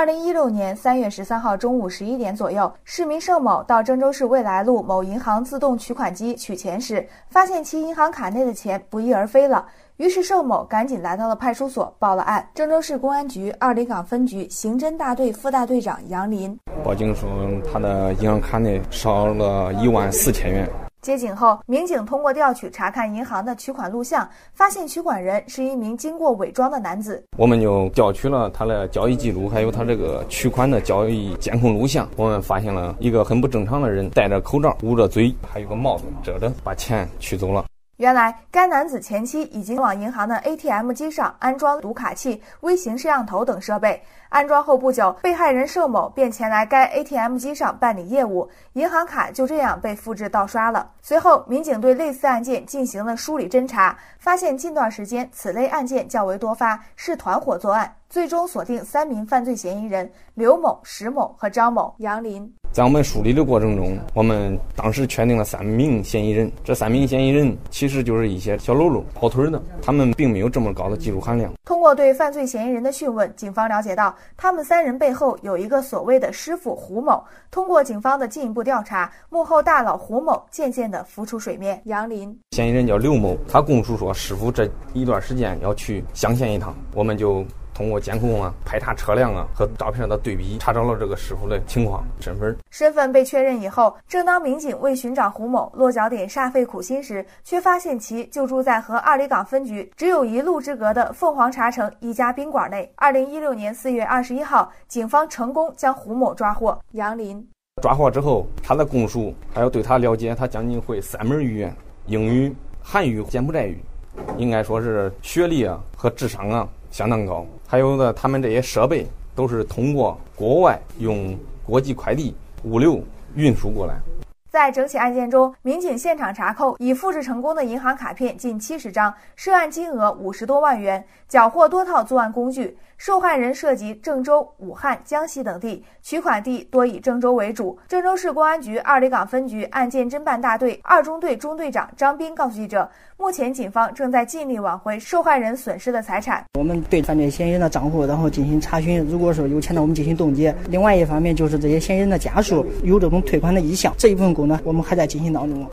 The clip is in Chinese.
二零一六年三月十三号中午十一点左右，市民盛某到郑州市未来路某银行自动取款机取钱时，发现其银行卡内的钱不翼而飞了。于是盛某赶紧来到了派出所报了案。郑州市公安局二里岗分局刑侦大队副大队长杨林报警说，他的银行卡内少了一万四千元。接警后，民警通过调取查看银行的取款录像，发现取款人是一名经过伪装的男子。我们就调取了他的交易记录，还有他这个取款的交易监控录像。我们发现了一个很不正常的人，戴着口罩，捂着嘴，还有个帽子遮着，把钱取走了。原来，该男子前妻已经往银行的 ATM 机上安装读卡器、微型摄像头等设备。安装后不久，被害人盛某便前来该 ATM 机上办理业务，银行卡就这样被复制盗刷了。随后，民警对类似案件进行了梳理侦查，发现近段时间此类案件较为多发，是团伙作案。最终锁定三名犯罪嫌疑人：刘某、石某和张某。杨林。在我们梳理的过程中，我们当时确定了三名嫌疑人。这三名嫌疑人其实就是一些小喽啰、跑腿的，他们并没有这么高的技术含量。通过对犯罪嫌疑人的讯问，警方了解到，他们三人背后有一个所谓的师傅胡某。通过警方的进一步调查，幕后大佬胡某渐渐地浮出水面。杨林，嫌疑人叫刘某，他供述说，师傅这一段时间要去乡县一趟，我们就。通过监控啊、排查车辆啊和照片的对比，查找了这个师傅的情况、身份。身份被确认以后，正当民警为寻找胡某落脚点煞费苦心时，却发现其就住在和二里岗分局只有一路之隔的凤凰茶城一家宾馆内。二零一六年四月二十一号，警方成功将胡某抓获。杨林抓获之后，他的供述还有对他了解，他将近会三门语言：英语、韩语、柬埔寨语，应该说是学历啊和智商啊。相当高，还有呢，他们这些设备都是通过国外用国际快递物流运输过来。在整起案件中，民警现场查扣已复制成功的银行卡片近七十张，涉案金额五十多万元，缴获多套作案工具。受害人涉及郑州、武汉、江西等地，取款地多以郑州为主。郑州市公安局二里岗分局案件侦办大队二中队中队长张斌告诉记者，目前警方正在尽力挽回受害人损失的财产。我们对犯罪嫌疑人的账户，然后进行查询，如果说有钱的，我们进行冻结。另外一方面，就是这些嫌疑人的家属有这种退款的意向，这一部分我们还在进行当中。